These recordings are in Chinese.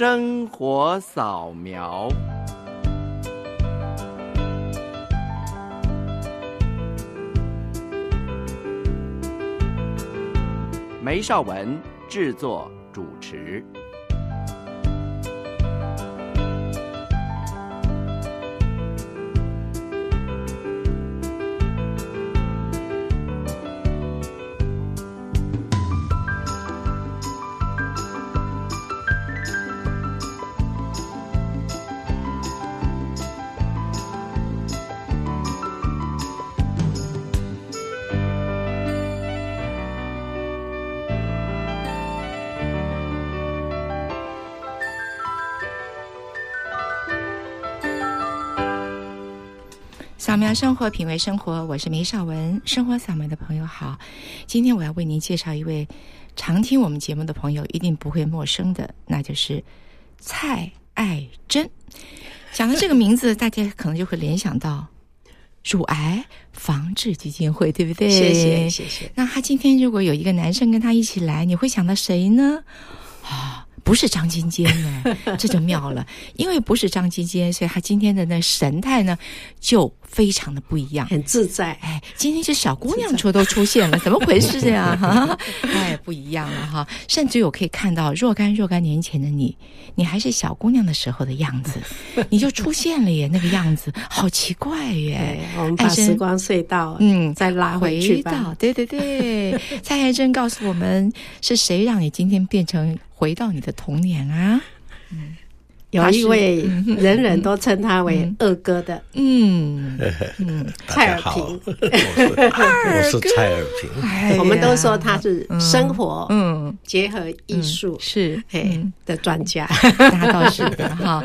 生活扫描。梅绍文制作主持。生活，品味生活，我是梅少文。生活扫描的朋友好，今天我要为您介绍一位常听我们节目的朋友一定不会陌生的，那就是蔡爱珍。讲到这个名字，大家可能就会联想到乳癌防治基金会，对不对？谢谢，谢谢。那他今天如果有一个男生跟他一起来，你会想到谁呢？啊、哦。不是张金坚呢，这就妙了。因为不是张金坚，所以他今天的那神态呢，就非常的不一样，很自在。哎，今天这小姑娘出都出现了，怎么回事呀？哈，哎，不一样了哈。甚至我可以看到若干若干年前的你，你还是小姑娘的时候的样子，你就出现了耶，那个样子好奇怪耶。我们把时光隧道，嗯，再拉回去吧。回到对对对，蔡爱珍告诉我们，是谁让你今天变成？回到你的童年啊！嗯，有一位人人都称他为二哥的，嗯嗯，蔡尔平，我是蔡尔平，我们都说他是生活嗯。结合艺术是哎的专家，那倒是的哈。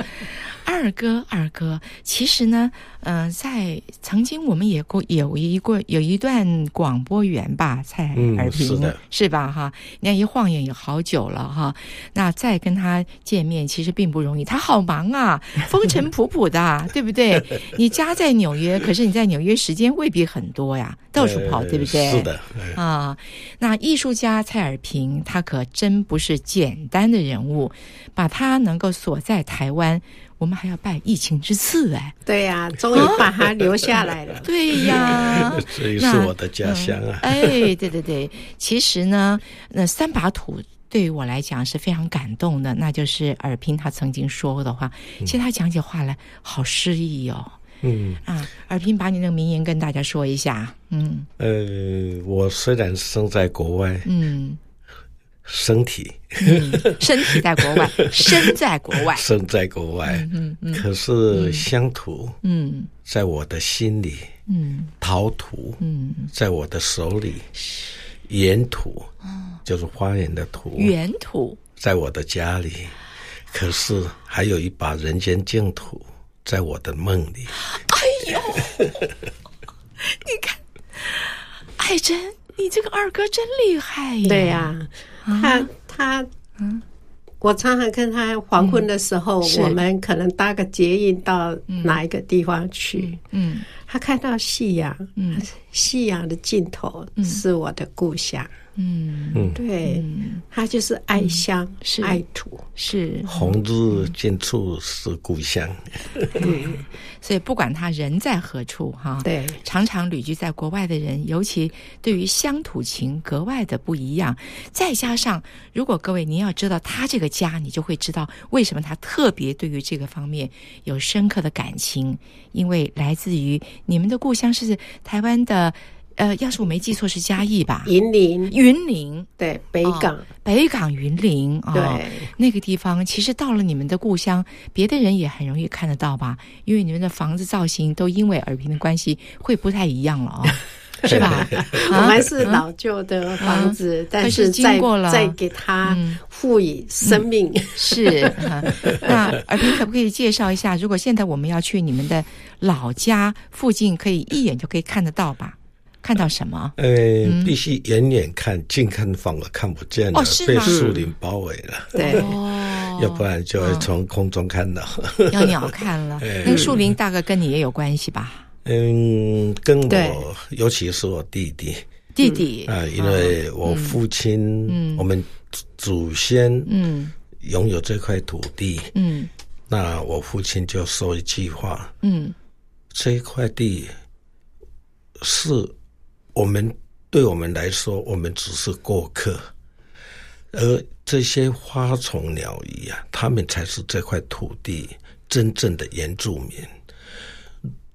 二哥，二哥，其实呢，嗯、呃，在曾经我们也过有一过有一段广播员吧，蔡尔平、嗯、是，是吧？哈，你看一晃眼也好久了哈。那再跟他见面，其实并不容易，他好忙啊，风尘仆仆的，对不对？你家在纽约，可是你在纽约时间未必很多呀，到处跑，对不对？是的，啊，那艺术家蔡尔平，他可真不是简单的人物，把他能够锁在台湾。我们还要拜疫情之赐哎，对呀、啊，终于把它留下来了。对呀，这也是我的家乡啊。嗯、哎，对对对，其实呢，那三把土对于我来讲是非常感动的，那就是尔平他曾经说过的话。其实他讲起话来好诗意哦。嗯啊，尔平把你那个名言跟大家说一下。嗯，呃，我虽然生在国外，嗯。身体、嗯，身体在国外，身在国外，身在国外。嗯嗯，嗯可是乡土，嗯，在我的心里，嗯，陶土，嗯，在我的手里，园土，就是花园的土，原土，在我的家里。可是还有一把人间净土，在我的梦里。哎呦，你看，爱珍，你这个二哥真厉害呀！对呀、啊。他他嗯，我常常跟他黄昏的时候，我们可能搭个捷运到哪一个地方去，嗯，他看到夕阳，嗯，夕阳的尽头是我的故乡。嗯嗯，对，嗯、他就是爱乡，嗯、是。爱土，是。红日近处是故乡。对，所以不管他人在何处，哈，对，常常旅居在国外的人，尤其对于乡土情格外的不一样。再加上，如果各位您要知道他这个家，你就会知道为什么他特别对于这个方面有深刻的感情，因为来自于你们的故乡是台湾的。呃，要是我没记错，是嘉义吧？云林，云林，对，北港，哦、北港云林啊，哦、对，那个地方其实到了你们的故乡，别的人也很容易看得到吧？因为你们的房子造型都因为耳平的关系会不太一样了哦，是吧？我们是老旧的房子，啊、但是经过了再给它赋予生命。嗯嗯、是、啊，那耳平可不可以介绍一下？如果现在我们要去你们的老家附近，可以一眼就可以看得到吧？看到什么？呃，必须远远看，近看反而看不见了，被树林包围了。对，要不然就会从空中看到。要鸟看了，那个树林大概跟你也有关系吧？嗯，跟我，尤其是我弟弟，弟弟。啊，因为我父亲，我们祖先，嗯，拥有这块土地，嗯，那我父亲就说一句话，嗯，这一块地是我们对我们来说，我们只是过客，而这些花虫鸟鱼啊，他们才是这块土地真正的原住民。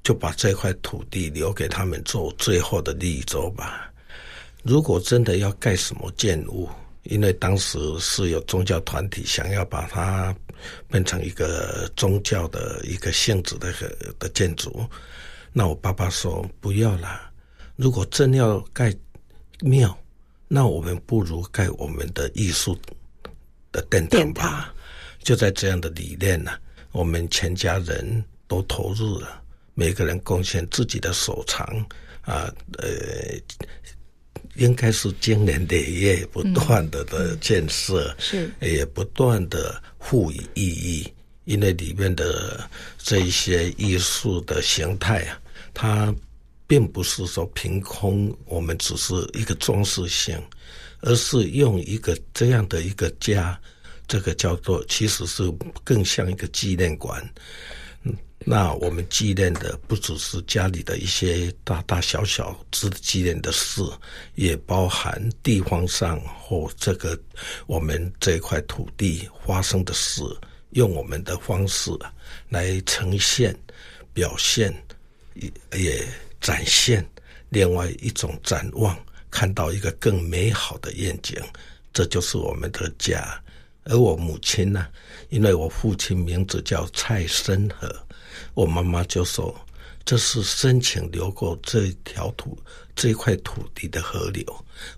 就把这块土地留给他们做最后的绿洲吧。如果真的要盖什么建物，因为当时是有宗教团体想要把它变成一个宗教的一个性质的的建筑，那我爸爸说不要了。如果真要盖庙，那我们不如盖我们的艺术的殿堂吧。就在这样的理念呢，我们全家人都投入了。每个人贡献自己的所长，啊，呃，应该是经年累月不断的的建设，嗯、是也不断的赋予意义。因为里面的这一些艺术的形态啊，它并不是说凭空，我们只是一个装饰性，而是用一个这样的一个家，这个叫做其实是更像一个纪念馆。那我们纪念的不只是家里的一些大大小小值得纪念的事，也包含地方上或这个我们这块土地发生的事，用我们的方式来呈现、表现，也也展现另外一种展望，看到一个更美好的愿景，这就是我们的家。而我母亲呢，因为我父亲名字叫蔡申和。我妈妈就说：“这是深情流过这条土这块土地的河流，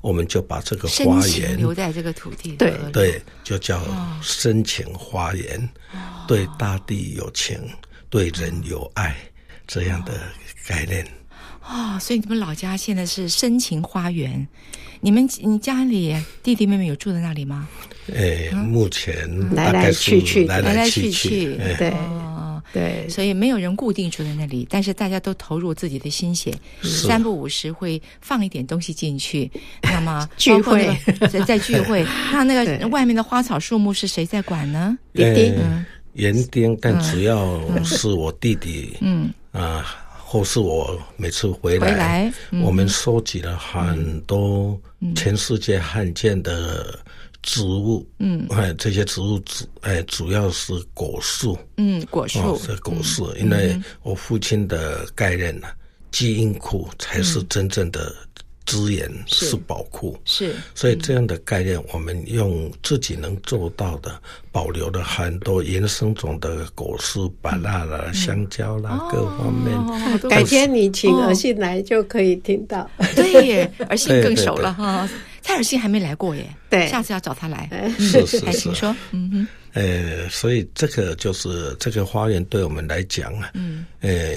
我们就把这个花园留在这个土地。对对，就叫深情花园，哦、对大地有情，哦、对人有爱，这样的概念。啊、哦，所以你们老家现在是深情花园，你们你家里弟弟妹妹有住在那里吗？哎，目前来来去去，来来去去，对。”对，所以没有人固定住在那里，但是大家都投入自己的心血，三不五时会放一点东西进去。那么聚会在在聚会，那那个外面的花草树木是谁在管呢？园丁，园丁，但主要是我弟弟。嗯啊，或是我每次回来，回来我们收集了很多全世界罕见的。植物，嗯，哎，这些植物主，哎，主要是果树，嗯，果树、哦、是果树，嗯、因为我父亲的概念呢，基因库才是真正的资源，嗯、是宝库，是，所以这样的概念，我们用自己能做到的，保留了很多原生种的果树，芭乐啦、嗯、香蕉啦，嗯、各方面。哦、改天你请儿信来就可以听到，哦、对耶，儿信更熟了哈。蔡尔信还没来过耶，对，下次要找他来。是是是，请说，嗯哼。呃，所以这个就是这个花园对我们来讲啊，嗯，呃，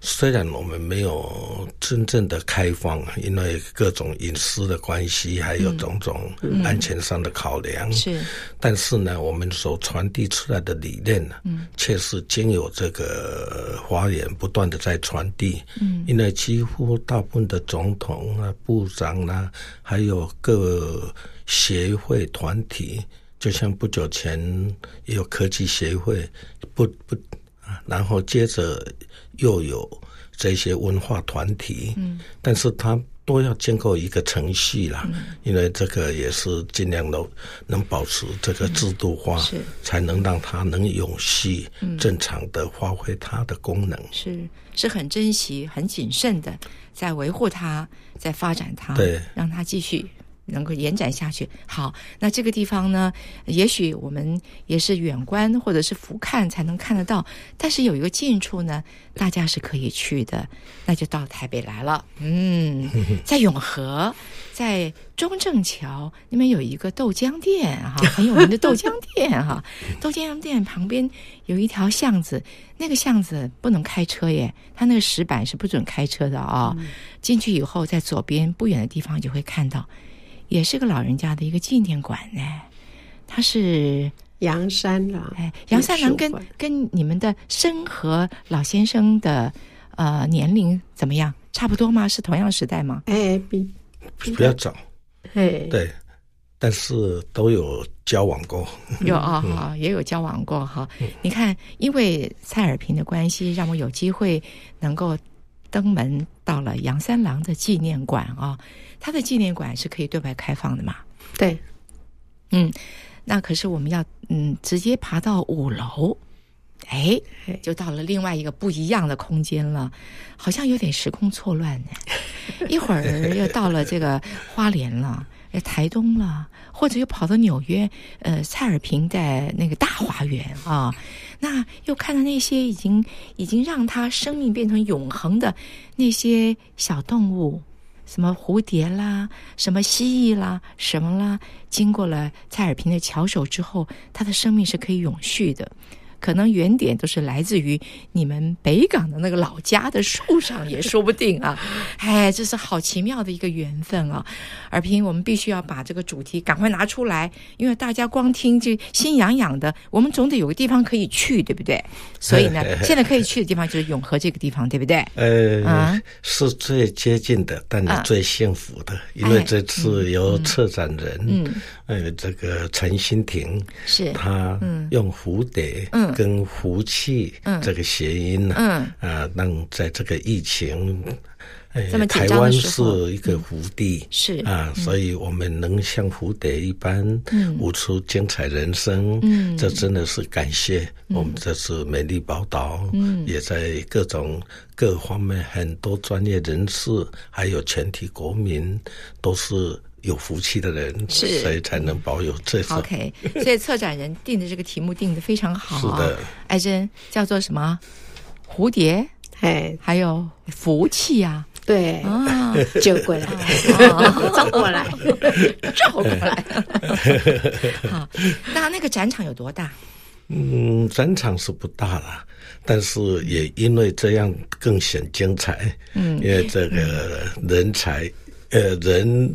虽然我们没有真正的开放，因为各种隐私的关系，还有种种安全上的考量，是，但是呢，我们所传递出来的理念呢，嗯，却是经由这个花园不断的在传递，嗯，因为几乎大部分的总统啊、部长啊，还有各协会团体。就像不久前也有科技协会，不不，然后接着又有这些文化团体，嗯，但是它都要经过一个程序啦，嗯，因为这个也是尽量的能保持这个制度化，是，才能让它能永续、正常的发挥它的功能，是是很珍惜、很谨慎的在维护它，在发展它，对，让它继续。能够延展下去。好，那这个地方呢，也许我们也是远观或者是俯瞰才能看得到，但是有一个近处呢，大家是可以去的，那就到台北来了。嗯，在永和，在中正桥那边有一个豆浆店哈，很有名的豆浆店哈。豆浆店旁边有一条巷子，那个巷子不能开车耶，它那个石板是不准开车的啊、哦。进去以后，在左边不远的地方就会看到。也是个老人家的一个纪念馆呢，他是杨三郎，哎，杨三郎跟跟你们的生和老先生的呃年龄怎么样？差不多吗？是同样时代吗？哎，比比较早，哎，对，但是都有交往过，有啊哈，也有交往过哈。你看，因为蔡尔平的关系，让我有机会能够登门到了杨三郎的纪念馆啊。他的纪念馆是可以对外开放的嘛？对，嗯，那可是我们要嗯直接爬到五楼，哎，就到了另外一个不一样的空间了，好像有点时空错乱呢。一会儿又到了这个花莲了。在台东了，或者又跑到纽约，呃，蔡尔平在那个大花园啊，那又看到那些已经已经让他生命变成永恒的那些小动物，什么蝴蝶啦，什么蜥蜴啦，什么啦，经过了蔡尔平的巧手之后，他的生命是可以永续的。可能原点都是来自于你们北港的那个老家的树上，也说不定啊！哎，这是好奇妙的一个缘分啊！尔平，我们必须要把这个主题赶快拿出来，因为大家光听就心痒痒的，我们总得有个地方可以去，对不对？所以呢，现在可以去的地方就是永和这个地方，对不对？呃，啊、是最接近的，但也最幸福的，啊、因为这次由策展人，嗯，嗯呃，这个陈新婷是他用蝴蝶，嗯。跟福气这个谐音呢，嗯，嗯啊，让在这个疫情，呃，台湾是一个福地，嗯、是。啊，所以我们能像蝴蝶一般，嗯，舞出精彩人生，嗯，这真的是感谢我们这次美丽宝岛，嗯，也在各种各方面很多专业人士，还有全体国民都是。有福气的人，是所以才能保有这种。OK，所以策展人定的这个题目定的非常好。是的，艾珍叫做什么？蝴蝶，哎，还有福气啊，对啊，就过来，照过来，照过来。好，那那个展场有多大？嗯，展场是不大了，但是也因为这样更显精彩。嗯，因为这个人才，呃，人。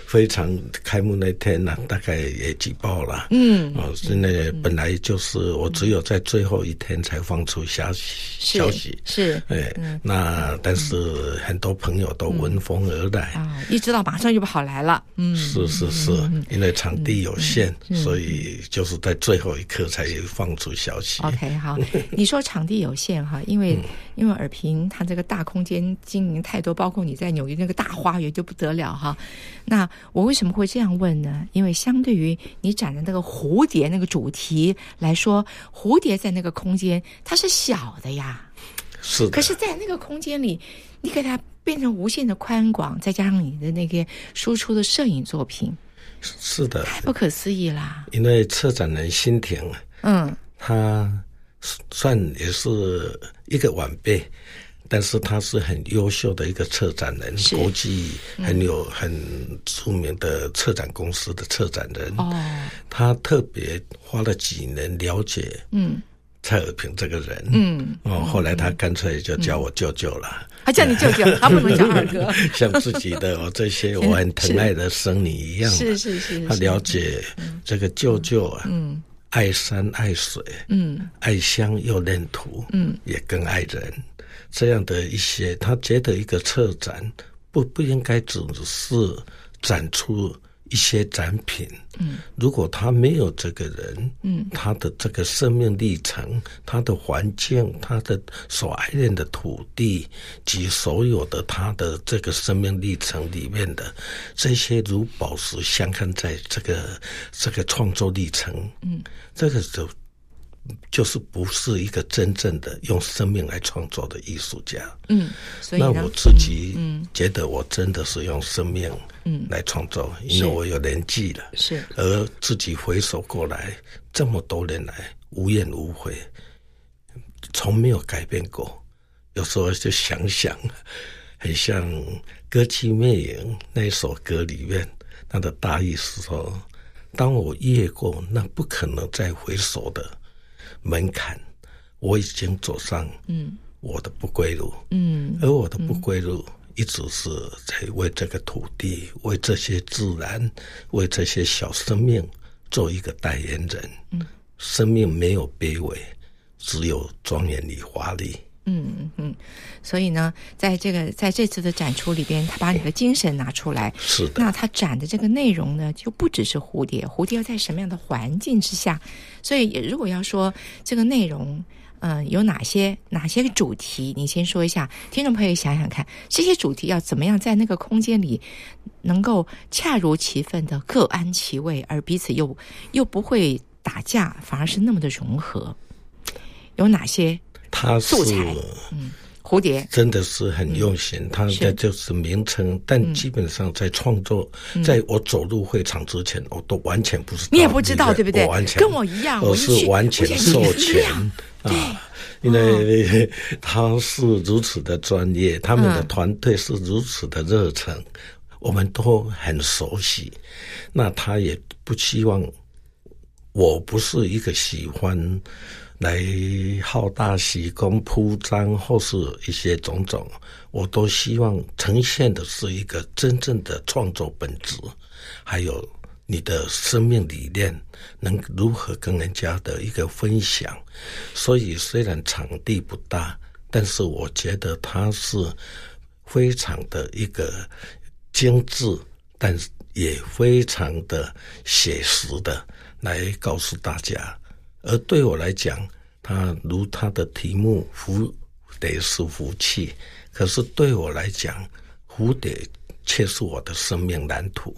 非常开幕那天呢、啊，大概也挤爆了。嗯，哦，现在本来就是我只有在最后一天才放出消息，是消息是，哎，嗯、那但是很多朋友都闻风而来。啊、嗯，一知道马上就跑来了。嗯，是是是，因为场地有限，所以就是在最后一刻才放出消息。OK，好，你说场地有限哈，因为、嗯、因为尔平他这个大空间经营太多，包括你在纽约那个大花园就不得了哈，那。我为什么会这样问呢？因为相对于你展的那个蝴蝶那个主题来说，蝴蝶在那个空间它是小的呀，是的。可是，在那个空间里，你给它变成无限的宽广，再加上你的那个输出的摄影作品，是的，太不可思议啦。因为策展人新亭，嗯，他算也是一个晚辈。但是他是很优秀的一个策展人，国际很有很著名的策展公司的策展人。哦，他特别花了几年了解，嗯，蔡尔平这个人，嗯，哦，后来他干脆就叫我舅舅了。他叫你舅舅，他不能叫二哥。像自己的我，这些我很疼爱的生女一样。是是是，他了解这个舅舅啊，嗯，爱山爱水，嗯，爱乡又认土，嗯，也更爱人。这样的一些，他觉得一个策展不不应该只是展出一些展品。嗯，如果他没有这个人，嗯，他的这个生命历程、他的环境、他的所爱恋的土地及所有的他的这个生命历程里面的这些如宝石镶嵌在这个这个创作历程，嗯，这个就。就是不是一个真正的用生命来创作的艺术家。嗯，所以那我自己觉得我真的是用生命嗯来创作，嗯、因为我有年纪了。是，而自己回首过来这么多年来无怨无悔，从没有改变过。有时候就想想，很像《歌剧魅影》那首歌里面，它的大意是说：当我越过那不可能再回首的。门槛，我已经走上嗯我的不归路嗯，而我的不归路一直是在为这个土地、为这些自然、为这些小生命做一个代言人。嗯，生命没有卑微，只有庄严与华丽。嗯嗯，所以呢，在这个在这次的展出里边，他把你的精神拿出来。是的。那他展的这个内容呢，就不只是蝴蝶，蝴蝶要在什么样的环境之下？所以如果要说这个内容，嗯、呃，有哪些哪些个主题？你先说一下，听众朋友想想看，这些主题要怎么样在那个空间里能够恰如其分的各安其位，而彼此又又不会打架，反而是那么的融合？有哪些？他素材，嗯，蝴蝶真的是很用心。他的就是名称，但基本上在创作，在我走入会场之前，我都完全不知道。你也不知道对不对？完全跟我一样，我是完全授权啊，因为他是如此的专业，他们的团队是如此的热忱，我们都很熟悉。那他也不希望，我不是一个喜欢。来好大喜功铺张，或是一些种种，我都希望呈现的是一个真正的创作本质，还有你的生命理念能如何跟人家的一个分享。所以虽然场地不大，但是我觉得它是非常的一个精致，但是也非常的写实的来告诉大家。而对我来讲，它如它的题目“蝴蝶是福气”，可是对我来讲，蝴蝶却是我的生命蓝图。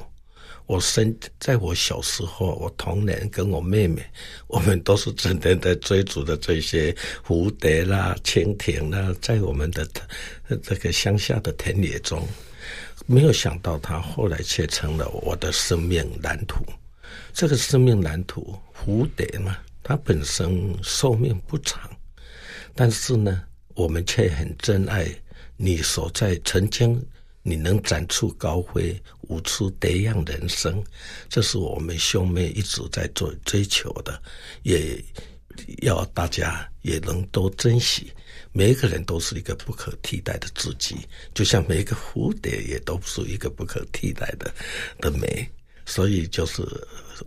我生在我小时候，我童年跟我妹妹，我们都是整天在追逐的这些蝴蝶啦、蜻蜓啦，在我们的这个乡下的田野中，没有想到它后来却成了我的生命蓝图。这个生命蓝图，蝴蝶嘛。它本身寿命不长，但是呢，我们却很珍爱你所在曾经你能展翅高飞，舞出蝶样人生，这是我们兄妹一直在做追求的，也要大家也能都珍惜。每一个人都是一个不可替代的自己，就像每一个蝴蝶也都是一个不可替代的的美。所以就是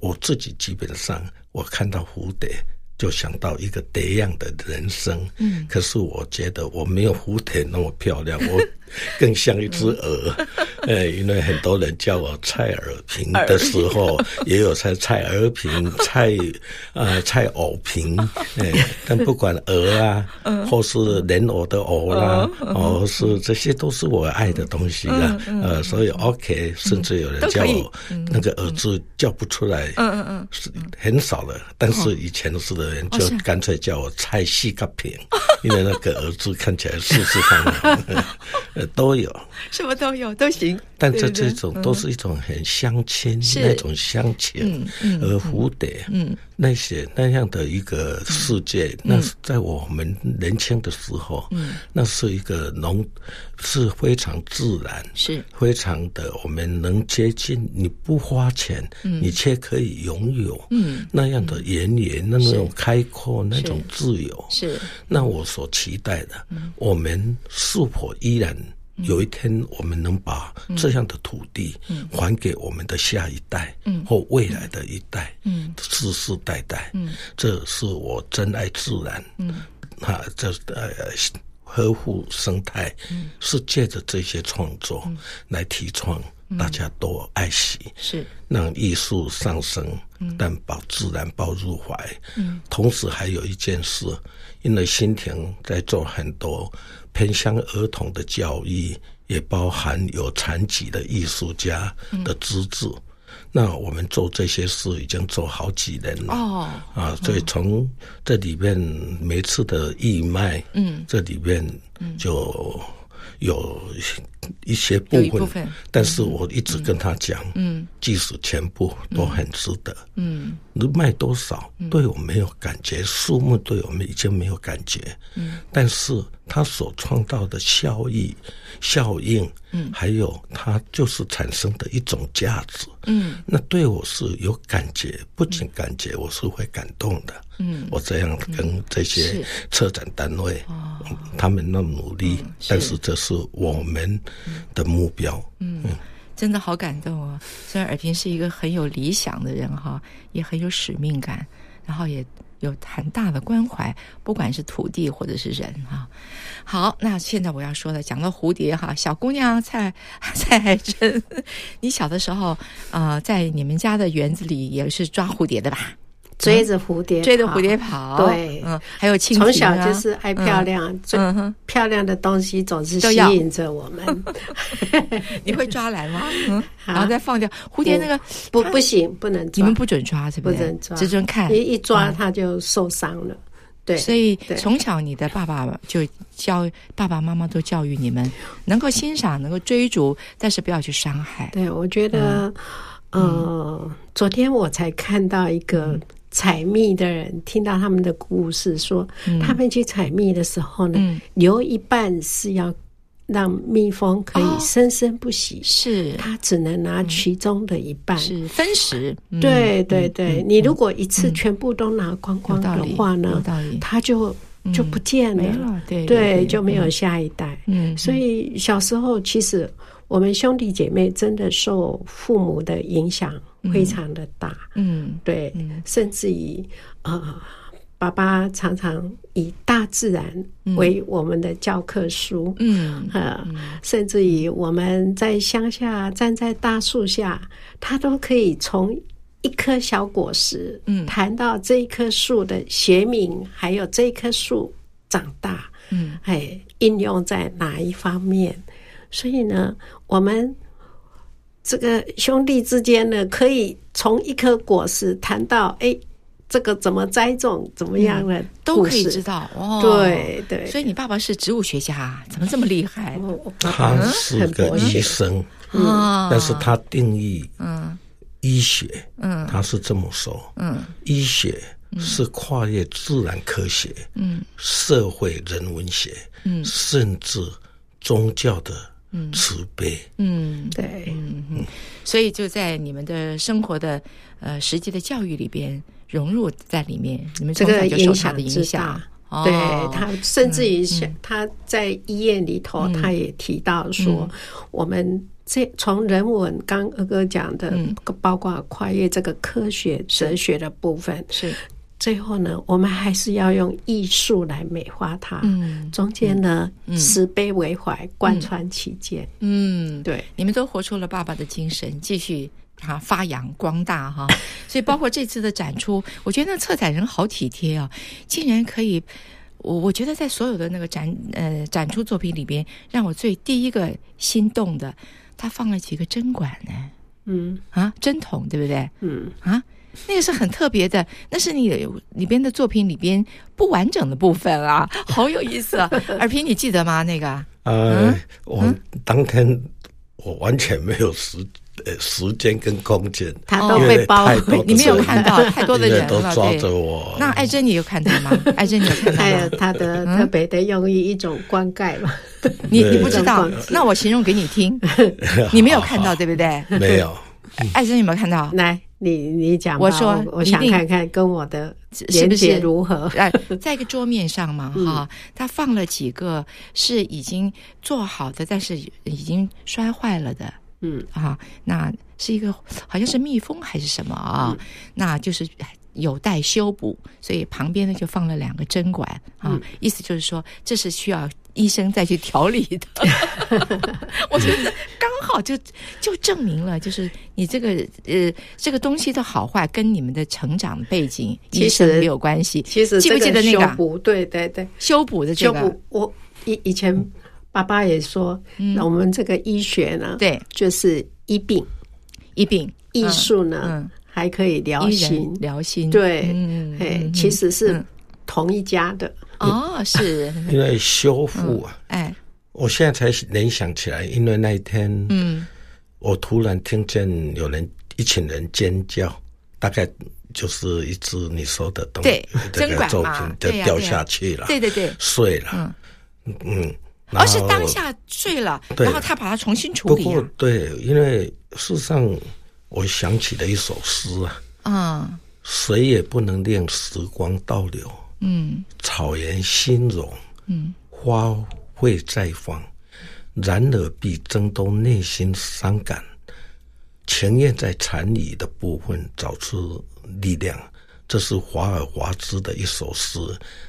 我自己基本上。我看到蝴蝶，就想到一个蝶样的人生。嗯，可是我觉得我没有蝴蝶那么漂亮，我更像一只鹅，哎，因为很多人叫我蔡尔平的时候，也有猜蔡尔平、蔡啊蔡偶平。哎，但不管鹅啊，或是莲藕的藕啦，哦，是这些都是我爱的东西啊。呃，所以 OK，甚至有人叫我那个儿子叫不出来。嗯嗯嗯，是很少。但是以前是的人就干脆叫我蔡细个平，因为那个儿子看起来四四方方，呃，都有，什么都有都行。但这这种都是一种很相亲那种相情，而蝴蝶，嗯，那些那样的一个世界，那是在我们年轻的时候，嗯，那是一个农是非常自然，是。非常的我们能接近，你不花钱，嗯，你却可以拥有，嗯，那样的园野，那种开阔，那种自由，是。那我所期待的，我们是否依然？有一天，我们能把这样的土地还给我们的下一代，或未来的一代，世世代代，这是我珍爱自然，啊，这呃呵护生态，是借着这些创作来提倡，大家多爱惜，是。让艺术上升，但把自然抱入怀。嗯。同时还有一件事，因为心田在做很多。偏向儿童的教育，也包含有残疾的艺术家的资质。嗯、那我们做这些事已经做好几年了。哦，啊，所以从这里面每次的义卖，嗯，这里面就有一些部分，部分。但是我一直跟他讲，嗯，即使全部都很值得，嗯，你卖多少对我没有感觉，数目对我们已经没有感觉，嗯，但是。他所创造的效益、效应，嗯，还有它就是产生的一种价值，嗯，那对我是有感觉，不仅感觉，我是会感动的，嗯，我这样跟这些策展单位，哦，他们那么努力，但是这是我们的目标，嗯，真的好感动哦！虽然尔平是一个很有理想的人哈，也很有使命感，然后也有很大的关怀，不管是土地或者是人哈。好，那现在我要说的，讲到蝴蝶哈，小姑娘蔡 蔡海珍，你小的时候呃，在你们家的园子里也是抓蝴蝶的吧？追着蝴蝶，追着蝴蝶跑，对，嗯，还有从小就是爱漂亮，最漂亮的东西总是吸引着我们。你会抓来吗？嗯，然后再放掉蝴蝶那个，不不行，不能抓，你们不准抓，是不是？不准抓，只准看，一一抓它就受伤了。对，所以从小你的爸爸就教爸爸妈妈都教育你们，能够欣赏，能够追逐，但是不要去伤害。对，我觉得，呃，昨天我才看到一个。采蜜的人听到他们的故事，说他们去采蜜的时候呢，嗯、留一半是要让蜜蜂可以生生不息，是、哦、他只能拿其中的一半，是分食。对对对，嗯、你如果一次全部都拿光光的话呢，他就就不见了，对，就没有下一代。嗯，所以小时候其实我们兄弟姐妹真的受父母的影响。非常的大，嗯，对，嗯、甚至于呃，爸爸常常以大自然为我们的教科书，嗯，呃，嗯、甚至于我们在乡下站在大树下，他都可以从一颗小果实，嗯，谈到这一棵树的学名，还有这一棵树长大，嗯，哎，应用在哪一方面？所以呢，我们。这个兄弟之间呢，可以从一颗果实谈到，哎，这个怎么栽种，怎么样的、嗯、都可以知道。哦，对对。所以你爸爸是植物学家，怎么这么厉害？他是个医生，嗯，但是他定义嗯。医学，嗯，他是这么说，嗯，医学是跨越自然科学，嗯，社会人文学，嗯，甚至宗教的。慈悲，嗯，对，嗯嗯，所以就在你们的生活的呃实际的教育里边融入在里面，你们这个影响的影响，对他，甚至于他在医院里头，他也提到说，我们这从人文，刚二哥讲的，包括跨越这个科学哲学的部分是。最后呢，我们还是要用艺术来美化它。嗯，中间呢，嗯、慈悲为怀，贯穿其间。嗯，对，你们都活出了爸爸的精神，继续啊发扬光大哈。所以，包括这次的展出，我觉得那策展人好体贴啊，竟然可以。我我觉得在所有的那个展呃展出作品里边，让我最第一个心动的，他放了几个针管呢？嗯啊，针筒对不对？嗯啊。那个是很特别的，那是你里边的作品里边不完整的部分啊，好有意思啊！尔平，你记得吗？那个？呃，我当天我完全没有时呃时间跟空间，他都被包，你没有看到太多的人都抓着我。那艾珍，你有看到吗？艾珍，你有看到吗？他的特别的用意，一种灌溉嘛。你你不知道？那我形容给你听，你没有看到对不对？没有。艾珍，有没有看到？来。你你讲，我说我想看看跟我的连接如何？哎，在一个桌面上嘛，哈，他放了几个是已经做好的，但是已经摔坏了的，嗯啊，那是一个好像是蜜蜂还是什么啊？那就是有待修补，所以旁边呢就放了两个针管啊，意思就是说这是需要。医生再去调理的，我觉得刚好就就证明了，就是你这个呃这个东西的好坏跟你们的成长背景其实没有关系。其实记不记得那个？修补？对对对，修补的这个，我以以前爸爸也说，那我们这个医学呢，对，就是医病。医病，艺术呢还可以疗心。疗心。对，哎，其实是同一家的。哦，是。因为修复啊，哎，我现在才联想起来，因为那一天，嗯，我突然听见有人一群人尖叫，大概就是一只你说的东西，这个作品就掉下去了，对对对，碎了，嗯。嗯，而是当下碎了，然后他把它重新处理。不过对，因为事实上，我想起了一首诗啊，嗯，谁也不能令时光倒流。嗯，草原新荣，嗯，花卉绽放，然而必争斗内心伤感，情愿在残余的部分找出力量，这是华尔华兹的一首诗，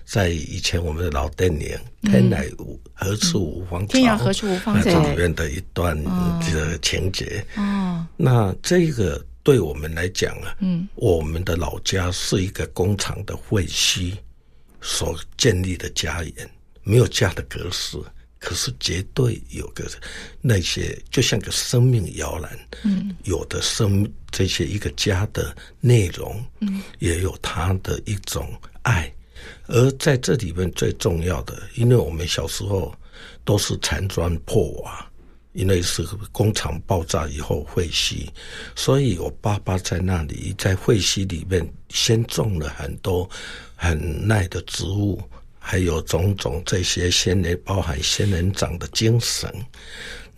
在以前我们的老电影《天涯何处无芳草》，天涯何处无芳草里面的一段这个情节。哦，那这个对我们来讲啊，嗯，我们的老家是一个工厂的废墟所建立的家园，没有家的格式。可是绝对有个那些，就像个生命摇篮，嗯，有的生这些一个家的内容，嗯，也有它的一种爱，而在这里面最重要的，因为我们小时候都是残砖破瓦，因为是工厂爆炸以后废墟，所以我爸爸在那里在废墟里面先种了很多很耐的植物。还有种种这些仙人，包含仙人掌的精神，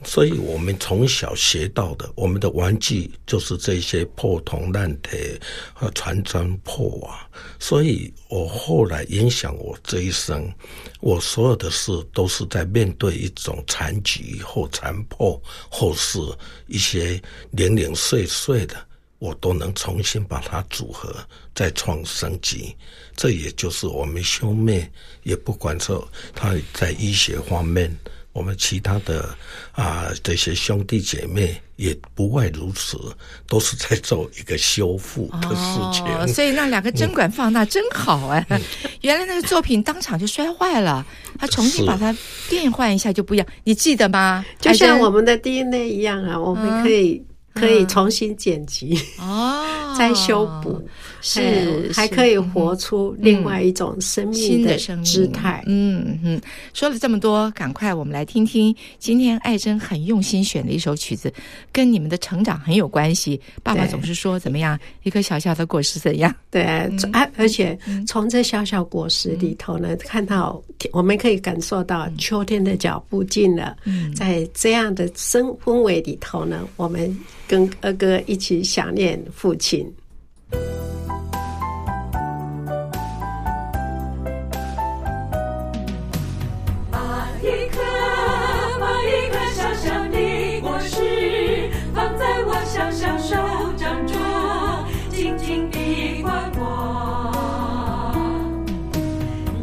所以我们从小学到的，我们的玩具就是这些破铜烂铁和残砖破瓦。所以我后来影响我这一生，我所有的事都是在面对一种残局或残破，或是一些零零碎碎的。我都能重新把它组合，再创升级。这也就是我们兄妹，也不管说他在医学方面，我们其他的啊这些兄弟姐妹也不外如此，都是在做一个修复的事情。哦，所以那两个针管放大真好哎！嗯、原来那个作品当场就摔坏了，他重新把它变换一下就不一样。你记得吗？就像我们的 DNA 一样啊，我们可以。可以重新剪辑哦，再修补，是还可以活出另外一种生命的姿态。嗯嗯，说了这么多，赶快我们来听听今天爱珍很用心选的一首曲子，跟你们的成长很有关系。爸爸总是说怎么样，一颗小小的果实怎样？对，而而且从这小小果实里头呢，看到我们可以感受到秋天的脚步近了。在这样的生氛围里头呢，我们。跟二哥一起想念父亲。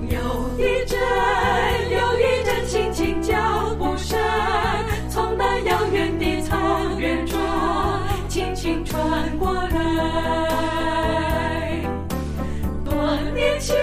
有一阵，有一阵，轻轻脚步声，从那遥远的草原中过来多年前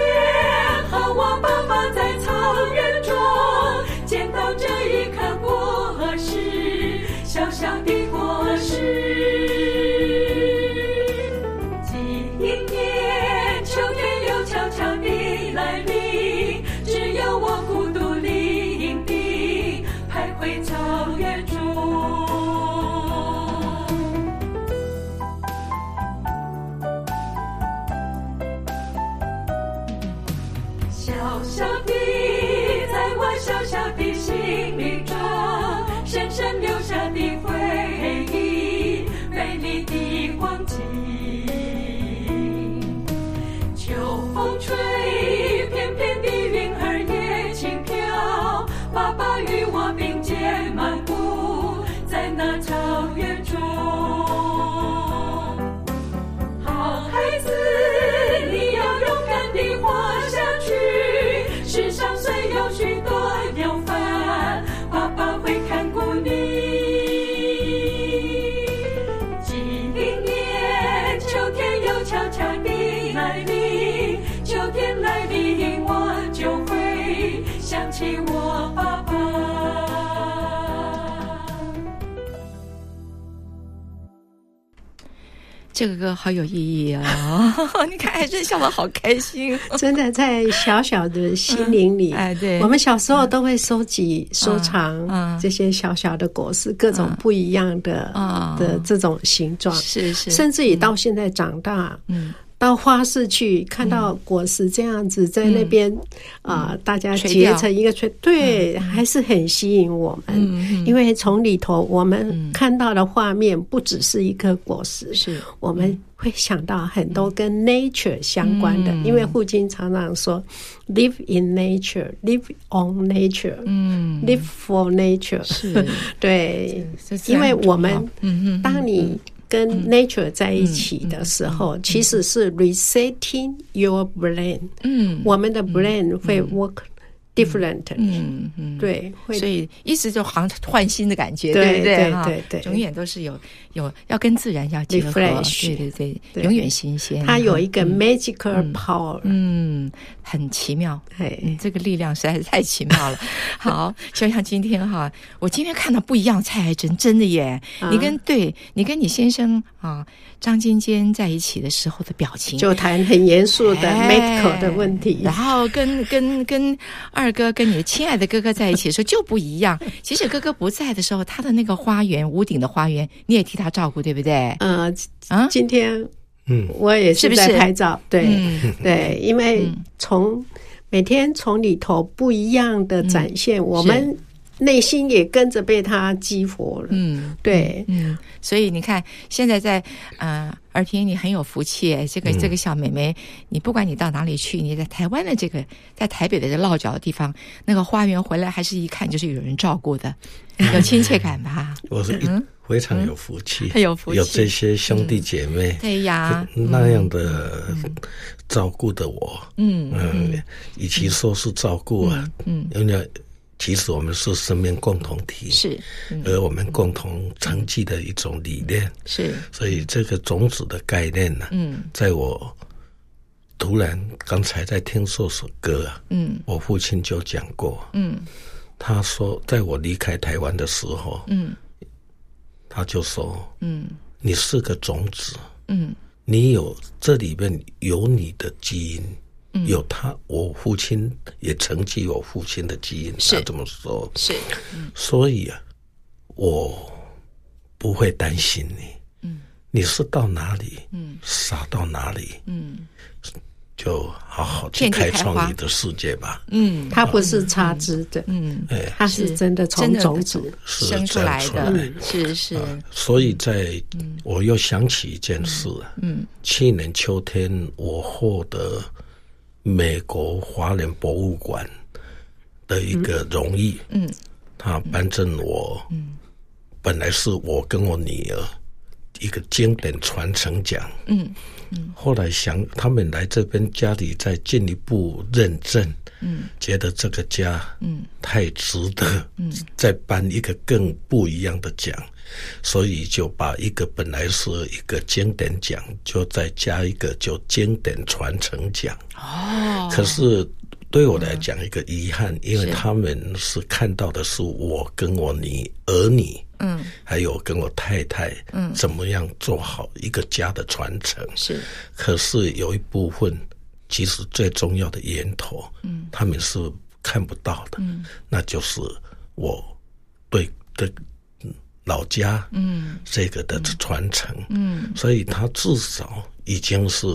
这个歌好有意义啊！你看，哎，这笑得好开心，真的在小小的心灵里。哎，对，我们小时候都会收集、收藏这些小小的果实，各种不一样的的这种形状，是是，甚至于到现在长大，嗯。到花市去看到果实这样子在那边啊，大家结成一个圈，对，还是很吸引我们。因为从里头我们看到的画面不只是一颗果实，是我们会想到很多跟 nature 相关的。因为父亲常常说，live in nature，live on nature，嗯，live for nature，是，对，因为我们，当你。跟 nature 在一起的时候，其实是 resetting your brain。嗯，我们的 brain 会 work。different，嗯嗯，对，所以一直就好像换新的感觉，对对对对对，永远都是有有要跟自然要结合，对对对，永远新鲜。它有一个 magical power，嗯，很奇妙，哎，这个力量实在是太奇妙了。好，就像今天哈，我今天看到不一样蔡爱珍，真的耶，你跟对你跟你先生啊张尖尖在一起的时候的表情，就谈很严肃的 medical 的问题，然后跟跟跟二。二哥跟你的亲爱的哥哥在一起的时候就不一样。其实哥哥不在的时候，他的那个花园，屋顶的花园，你也替他照顾，对不对？呃，啊，今天，嗯，我也是在拍照，是？是对，嗯、对，因为从每天从里头不一样的展现，嗯、我们。内心也跟着被他激活了，嗯，对，嗯，所以你看，现在在呃，儿平你很有福气，这个这个小妹妹，你不管你到哪里去，你在台湾的这个，在台北的这落脚的地方，那个花园回来，还是一看就是有人照顾的，有亲切感吧？我是一非常有福气，有福气，有这些兄弟姐妹，对呀，那样的照顾的我，嗯嗯，与其说是照顾啊，嗯。其实我们是生命共同体，是，而我们共同承继的一种理念，是。所以这个种子的概念呢，嗯，在我突然刚才在听这首歌啊，嗯，我父亲就讲过，嗯，他说，在我离开台湾的时候，嗯，他就说，嗯，你是个种子，嗯，你有这里面有你的基因。有他，我父亲也承继我父亲的基因，他这么说。是，所以啊，我不会担心你。嗯，你是到哪里，嗯，傻到哪里，嗯，就好好去开创你的世界吧。嗯，他不是插枝的，嗯，哎，他是真的从种子生出来的，是是。所以在，我又想起一件事，嗯，去年秋天我获得。美国华人博物馆的一个荣誉，嗯，他颁赠我，嗯，本来是我跟我女儿一个经典传承奖，嗯嗯，后来想他们来这边家里再进一步认证，嗯，觉得这个家，嗯，太值得，嗯，再颁一个更不一样的奖。所以就把一个本来是一个经典奖，就再加一个叫经典传承奖。哦，可是对我来讲一个遗憾，因为他们是看到的是我跟我女儿女，嗯，还有跟我太太，嗯，怎么样做好一个家的传承。是，可是有一部分其实最重要的源头，嗯，他们是看不到的，嗯，那就是我对的。老家，嗯，这个的传承，嗯，所以他至少已经是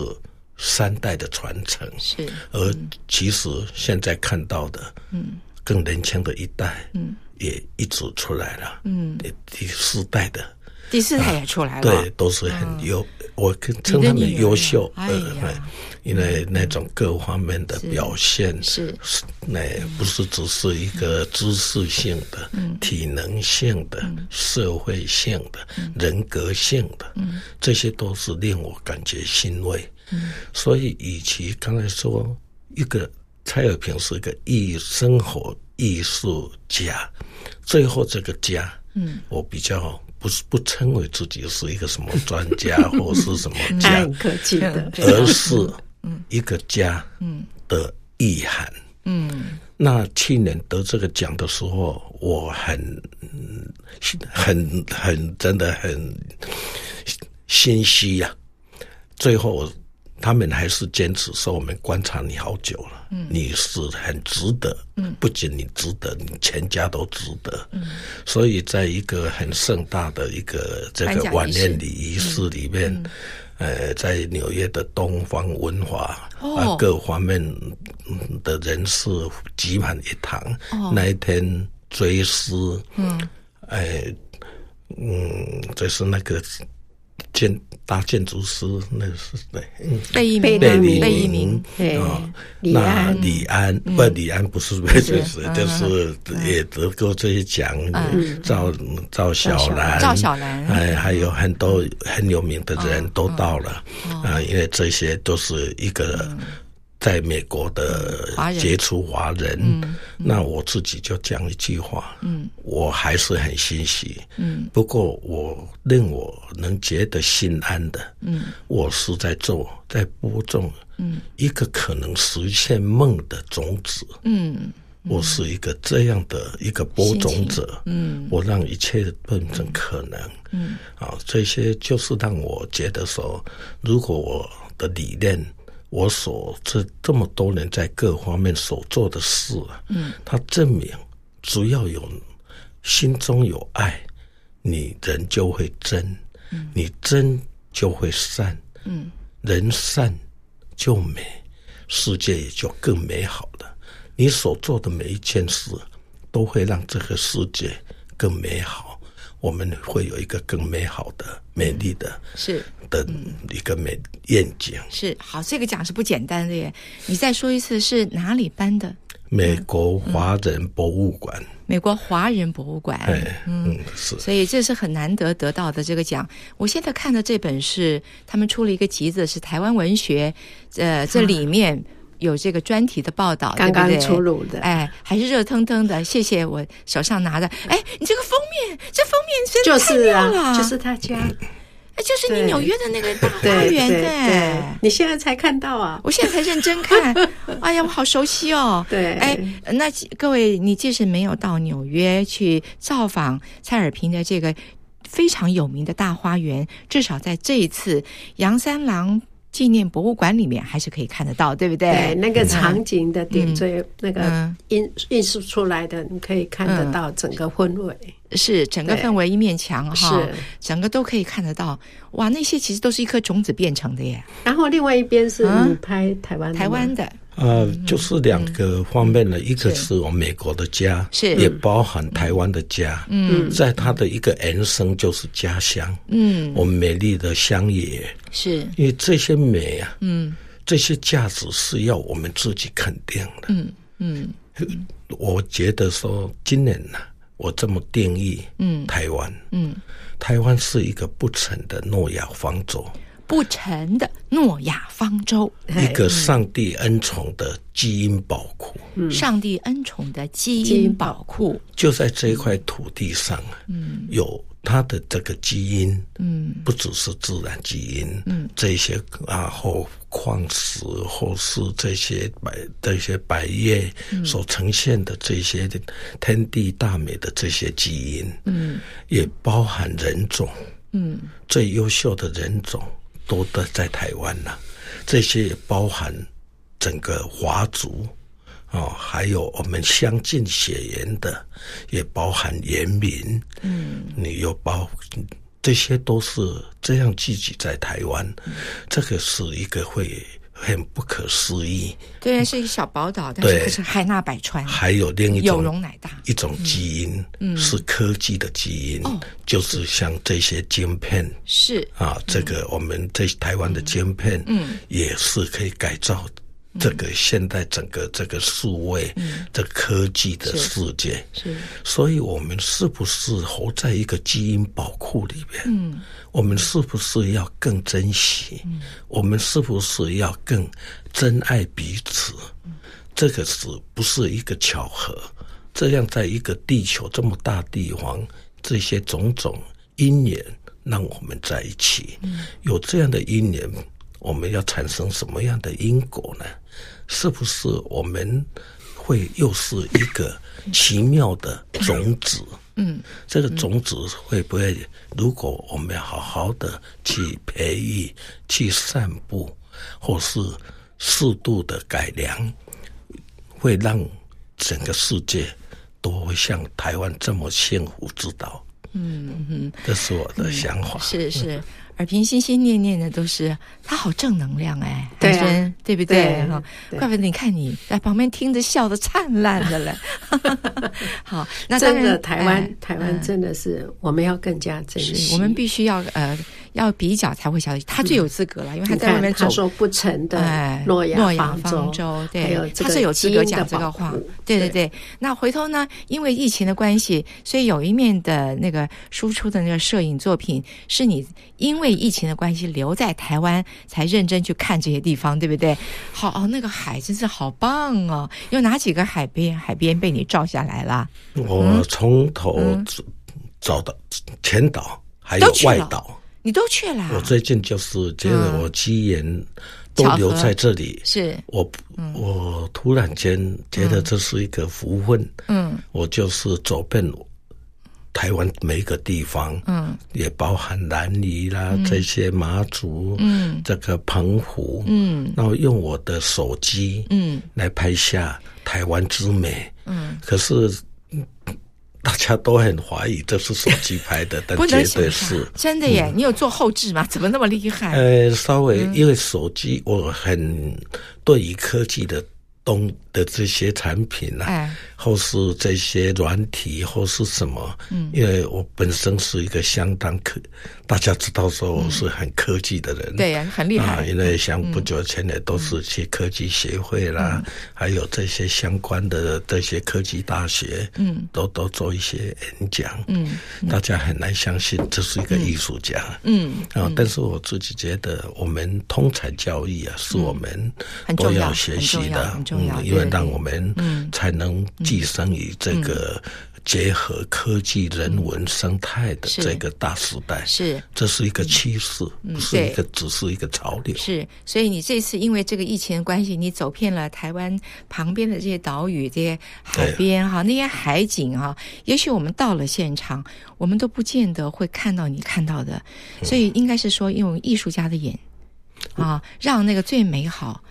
三代的传承，是。而其实现在看到的，嗯，更年轻的一代，嗯，也一直出来了，嗯，第四代的，第四代也出来了，对，都是很优，我称他们优秀，呃，因为那种各方面的表现是，那不是只是一个知识性的、体能性的、社会性的、人格性的，这些都是令我感觉欣慰。所以，与其刚才说一个蔡尔平是一个艺生活艺术家，最后这个家，嗯，我比较不是不称为自己是一个什么专家或是什么 家，客气的，而是。一个家的意涵。嗯，那去年得这个奖的时候，我很、很、很，真的很心虚呀。最后，他们还是坚持说：“我们观察你好久了，嗯，你是很值得。嗯，不仅你值得，你全家都值得。嗯，所以在一个很盛大的一个这个晚宴礼仪式里面。”呃，在纽约的东方文化啊，各方面的人士挤满一堂。Oh. 那一天追思，嗯，哎，嗯，就是那个建大建筑师，那是对，贝聿铭，贝聿铭，对，李安，李安，不，李安不是贝聿铭，就是也得过这些奖，赵赵小兰，赵小兰，哎，还有很多很有名的人都到了，啊，因为这些都是一个。在美国的杰出华人，嗯、那我自己就讲一句话，嗯，我还是很欣喜，嗯，不过我令我能觉得心安的，嗯，我是在做，在播种，嗯，一个可能实现梦的种子，嗯，嗯。我是一个这样的一个播种者，嗯，我让一切变成可能，嗯，啊，这些就是让我觉得说，如果我的理念。我所这这么多年在各方面所做的事啊，嗯，它证明，只要有心中有爱，你人就会真，嗯，你真就会善，嗯，人善就美，世界也就更美好了。你所做的每一件事，都会让这个世界更美好。我们会有一个更美好的、美丽的，是的一个美愿景。是好，这个奖是不简单的耶。你再说一次，是哪里颁的？美国华人博物馆。美国华人博物馆。嗯，是。所以这是很难得得到的这个奖。我现在看的这本是他们出了一个集子，是台湾文学。呃，这里面。有这个专题的报道，刚刚出炉的，哎，还是热腾腾的。谢谢我手上拿的，哎，你这个封面，这封面真的太妙了，就是他家，哎，就是你纽约的那个大花园，对，你现在才看到啊，我现在才认真看，哎呀，我好熟悉哦，对，哎，那各位，你即使没有到纽约去造访蔡尔平的这个非常有名的大花园，至少在这一次杨三郎。纪念博物馆里面还是可以看得到，对不对？对，那个场景的点缀，那个印印刷出来的，你可以看得到整个氛围。是整个氛围一面墙哈，是整个都可以看得到。哇，那些其实都是一颗种子变成的耶。然后另外一边是你拍台湾台湾的。呃，就是两个方面呢，一个是我们美国的家，是也包含台湾的家。嗯，在它的一个延伸就是家乡。嗯，我们美丽的乡野，是因为这些美啊，嗯，这些价值是要我们自己肯定的。嗯嗯，我觉得说今年呢，我这么定义，嗯，台湾，嗯，台湾是一个不成的诺亚方舟。不成的诺亚方舟，一个上帝恩宠的基因宝库。嗯，上帝恩宠的基因宝库。就在这一块土地上，嗯，有它的这个基因，嗯，不只是自然基因，嗯，这些啊或矿石或是这些百这些百叶所呈现的这些天地大美的这些基因，嗯，也包含人种，嗯，最优秀的人种。都的在台湾了，这些也包含整个华族哦，还有我们相近血缘的，也包含原民。嗯，你又包，这些都是这样聚集在台湾，嗯、这个是一个会。很不可思议，对，是一个小宝岛，但是可是海纳百川。还有另一种有容乃大一种基因，嗯，是科技的基因，哦，就是像这些晶片，是。啊，这个我们在台湾的晶片，嗯，也是可以改造。这个现在整个这个数位、嗯、这科技的世界，是，是所以我们是不是活在一个基因宝库里边？嗯，我们是不是要更珍惜？嗯，我们是不是要更珍爱彼此？嗯，这个是不是一个巧合？这样在一个地球这么大地方，这些种种因缘让我们在一起，嗯，有这样的因缘。我们要产生什么样的因果呢？是不是我们会又是一个奇妙的种子？嗯，这个种子会不会，如果我们要好好的去培育、去散布，或是适度的改良，会让整个世界都会像台湾这么幸福知道？嗯嗯，这是我的想法。是是。尔平心心念念的都是他，好正能量哎，对啊，对不对？哈，怪不得你看你在旁边听着笑得灿烂的嘞。好，那真的台湾台湾真的是我们要更加珍惜，我们必须要呃要比较才会晓得，他最有资格了，因为他在外面走。他说不成的诺亚诺亚方舟，对，他是有资格讲这个话。对对对。那回头呢，因为疫情的关系，所以有一面的那个输出的那个摄影作品，是你因为疫情的关系留在台湾才认真去看这些地方，对不对？好哦，那个海真是好棒哦！有哪几个海边？海边被你照下来了？我从头找到前岛，还有外岛，你都去了。我最近就是觉得我机缘都留在这里，是。我我突然间觉得这是一个福分。嗯，我就是走遍台湾每一个地方，嗯，也包含南泥啦，这些马祖，嗯，这个澎湖，嗯，然后用我的手机，嗯，来拍下台湾之美，嗯，可是。大家都很怀疑这是手机拍的，但绝对是真的耶！嗯、你有做后置吗？怎么那么厉害？呃，稍微因为手机，我很对于科技的。东的这些产品啊，哎、或是这些软体，或是什么？嗯，因为我本身是一个相当科，大家知道说我是很科技的人，嗯、对呀，很厉害。啊、因为像不久前也都是去科技协会啦，嗯、还有这些相关的这些科技大学，嗯，都都做一些演讲，嗯，大家很难相信这是一个艺术家，嗯，嗯啊，但是我自己觉得，我们通才教育啊，是我们都要学习的。嗯，因为让我们才能寄生于这个结合科技、人文、生态的这个大时代。是，这是一个趋势，不是一个，只是一个潮流。是，所以你这次因为这个疫情的关系，你走遍了台湾旁边的这些岛屿、这些海边哈，那些海景哈，也许我们到了现场，我们都不见得会看到你看到的。所以应该是说，用艺术家的眼啊，让那个最美好。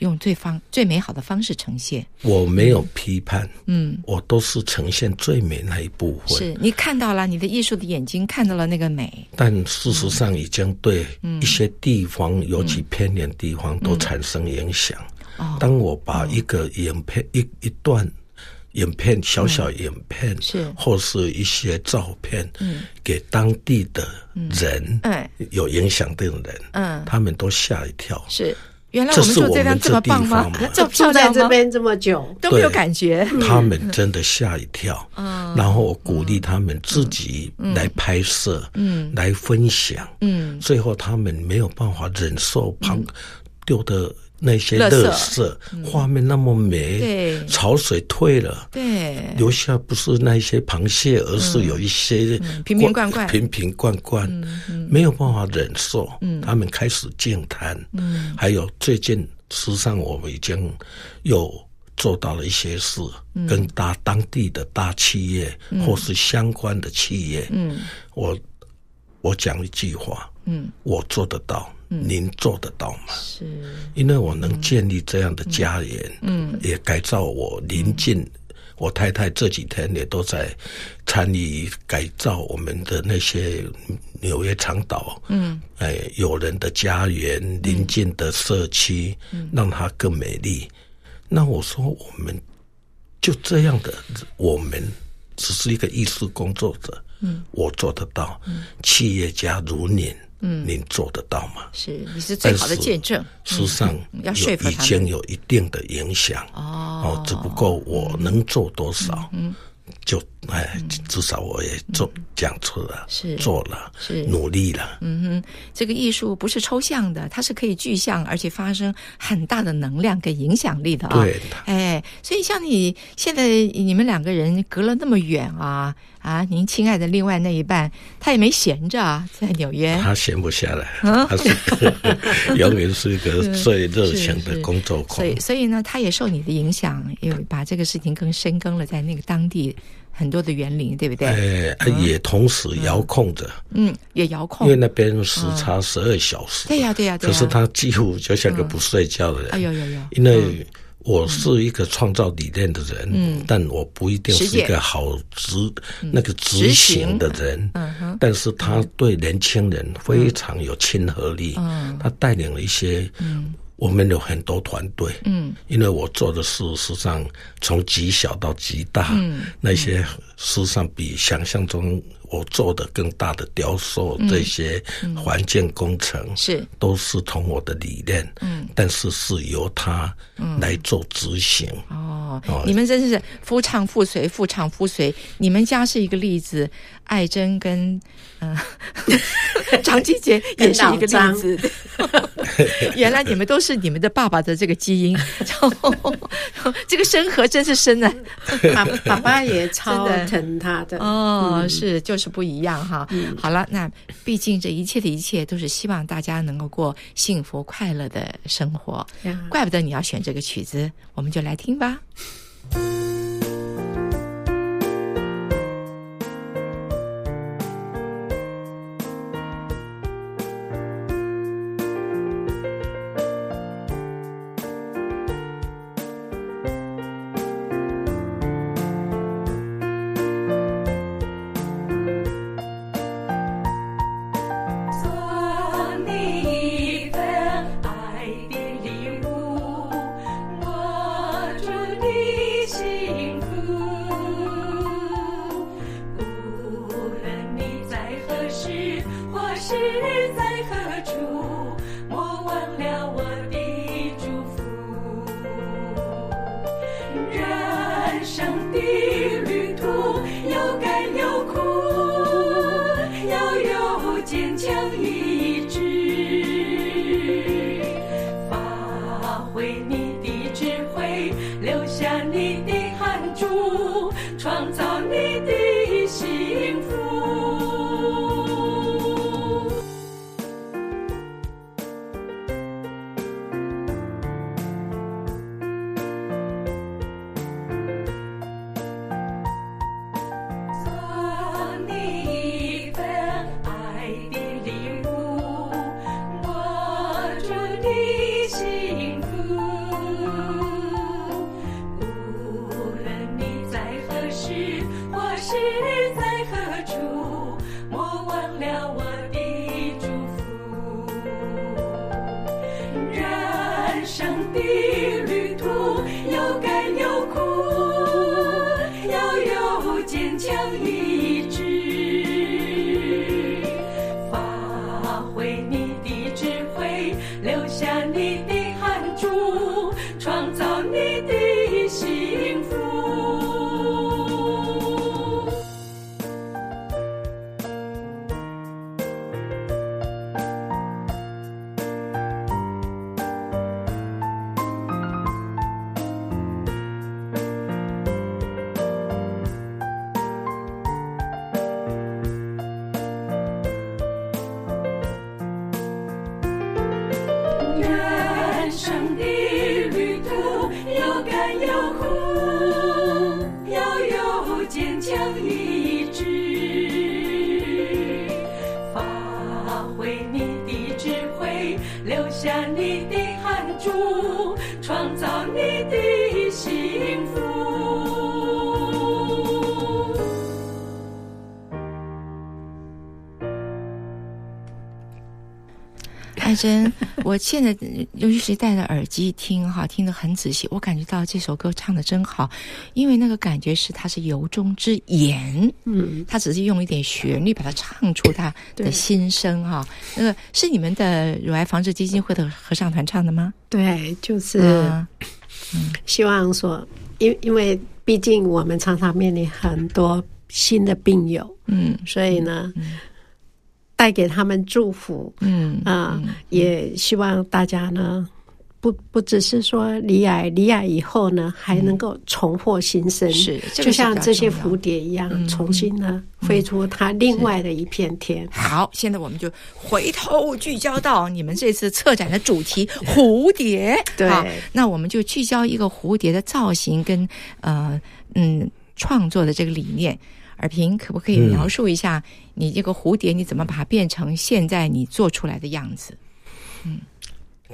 用最方最美好的方式呈现，我没有批判，嗯，我都是呈现最美那一部分。是你看到了，你的艺术的眼睛看到了那个美，但事实上已经对一些地方，尤其偏远地方，都产生影响。当我把一个影片一一段影片，小小影片，是。或是一些照片，嗯，给当地的人，嗯，有影响的人，嗯，他们都吓一跳，是。原来我们住这边这么棒吗？就住在这边这么久。都没有感觉。他们真的吓一跳。嗯，然后我鼓励他们自己来拍摄，嗯，来分享，嗯，最后他们没有办法忍受旁丢的。那些垃圾，画面那么美，对，潮水退了，对，留下不是那些螃蟹，而是有一些瓶瓶罐罐，瓶瓶罐罐，没有办法忍受，他们开始净滩，嗯，还有最近，实际上我们已经又做到了一些事，跟大当地的大企业或是相关的企业，嗯，我我讲一句话，嗯，我做得到。您做得到吗？是，因为我能建立这样的家园，嗯，也改造我邻近，嗯、我太太这几天也都在参与改造我们的那些纽约长岛，嗯，哎，有人的家园，邻近的社区，嗯，让它更美丽。那我说，我们就这样的，我们只是一个艺术工作者，嗯，我做得到，嗯，企业家如您。嗯，您做得到吗？是，你是最好的见证。事实上，要说服，已经有一定的影响。哦，哦，只不过我能做多少？嗯。就哎，至少我也做讲出了，是做了，是努力了。嗯哼，这个艺术不是抽象的，它是可以具象，而且发生很大的能量跟影响力的啊。对的，哎，所以像你现在你们两个人隔了那么远啊啊！您亲爱的另外那一半，他也没闲着啊，在纽约，他闲不下来，他是 永远是一个最热情的工作狂。所以，所以呢，他也受你的影响，因为把这个事情更深耕了在那个当地。很多的园林，对不对？哎，也同时遥控着，嗯，也遥控，因为那边时差十二小时，对呀，对呀，可是他几乎就像个不睡觉的人，哎呦呦呦！因为我是一个创造理念的人，嗯，但我不一定是一个好执那个执行的人，嗯哼，但是他对年轻人非常有亲和力，嗯，他带领了一些，嗯。我们有很多团队，嗯，因为我做的事实上从极小到极大，嗯，那些事实上比想象中我做的更大的雕塑，这些环境工程是。都是从我的理念，嗯，但是是由他来做执行。哦，你们真是夫唱妇随，夫唱妇随。你们家是一个例子，爱珍跟嗯。张继杰也是一个例子。原来你们都是你们的爸爸的这个基因，这个深合真是深啊！爸爸爸也超疼他的。哦，是就是不一样哈。好了，那毕竟这一切的一切都是希望大家能够过幸福快乐的生活，怪不得你要选这个曲子，我们就来听吧。的汗珠创造真，我现在尤其是戴着耳机听哈，听得很仔细，我感觉到这首歌唱得真好，因为那个感觉是它是由衷之言，嗯，他只是用一点旋律把它唱出他的心声哈。那个是你们的乳癌防治基金会的合唱团唱的吗？对，就是，嗯，希望说，因因为毕竟我们常常面临很多新的病友，嗯，所以呢。嗯带给他们祝福，嗯啊，嗯也希望大家呢，不不只是说离癌，离癌以后呢，还能够重获新生，是，就像这些蝴蝶一样，嗯、重新呢、嗯、飞出它另外的一片天。好，现在我们就回头聚焦到你们这次策展的主题——蝴蝶。对，那我们就聚焦一个蝴蝶的造型跟呃嗯创作的这个理念。尔平，可不可以描述一下你这个蝴蝶，你怎么把它变成现在你做出来的样子？嗯，